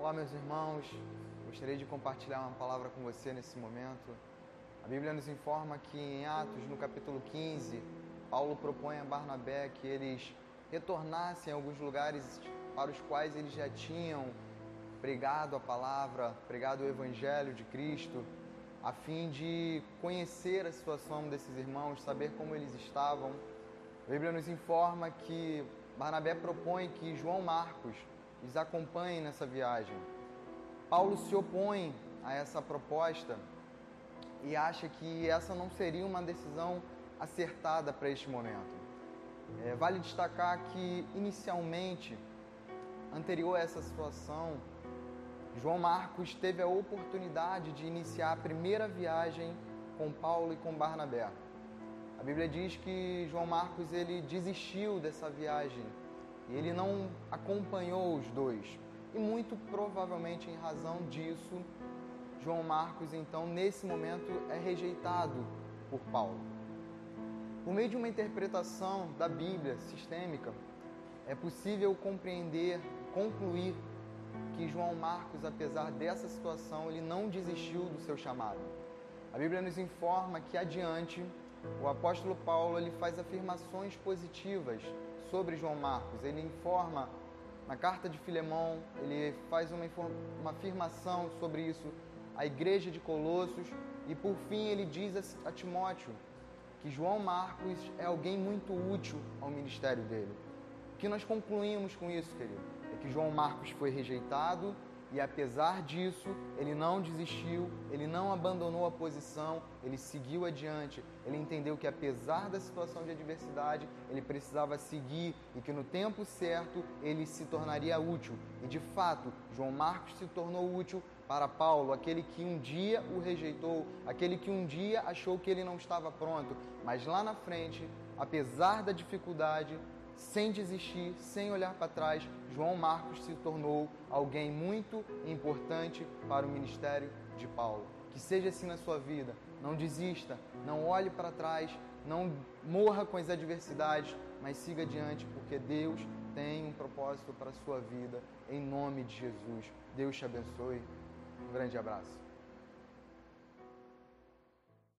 Olá, meus irmãos. Gostaria de compartilhar uma palavra com você nesse momento. A Bíblia nos informa que em Atos, no capítulo 15, Paulo propõe a Barnabé que eles retornassem a alguns lugares para os quais eles já tinham pregado a palavra, pregado o evangelho de Cristo, a fim de conhecer a situação desses irmãos, saber como eles estavam. A Bíblia nos informa que Barnabé propõe que João Marcos os acompanhe nessa viagem. Paulo se opõe a essa proposta e acha que essa não seria uma decisão acertada para este momento. É, vale destacar que, inicialmente, anterior a essa situação, João Marcos teve a oportunidade de iniciar a primeira viagem com Paulo e com Barnabé. A Bíblia diz que João Marcos ele desistiu dessa viagem e ele não acompanhou os dois. E muito provavelmente em razão disso, João Marcos então nesse momento é rejeitado por Paulo. Por meio de uma interpretação da Bíblia sistêmica, é possível compreender, concluir que João Marcos, apesar dessa situação, ele não desistiu do seu chamado. A Bíblia nos informa que adiante o apóstolo Paulo ele faz afirmações positivas sobre João Marcos. Ele informa na carta de Filemão, ele faz uma, uma afirmação sobre isso à igreja de Colossos e por fim ele diz a Timóteo que João Marcos é alguém muito útil ao ministério dele. O que nós concluímos com isso, querido? É que João Marcos foi rejeitado e apesar disso, ele não desistiu, ele não abandonou a posição, ele seguiu adiante. Ele entendeu que apesar da situação de adversidade, ele precisava seguir e que no tempo certo ele se tornaria útil. E de fato, João Marcos se tornou útil para Paulo, aquele que um dia o rejeitou, aquele que um dia achou que ele não estava pronto, mas lá na frente, apesar da dificuldade, sem desistir, sem olhar para trás, João Marcos se tornou alguém muito importante para o ministério de Paulo. Que seja assim na sua vida. Não desista, não olhe para trás, não morra com as adversidades, mas siga adiante, porque Deus tem um propósito para a sua vida, em nome de Jesus. Deus te abençoe. Um grande abraço.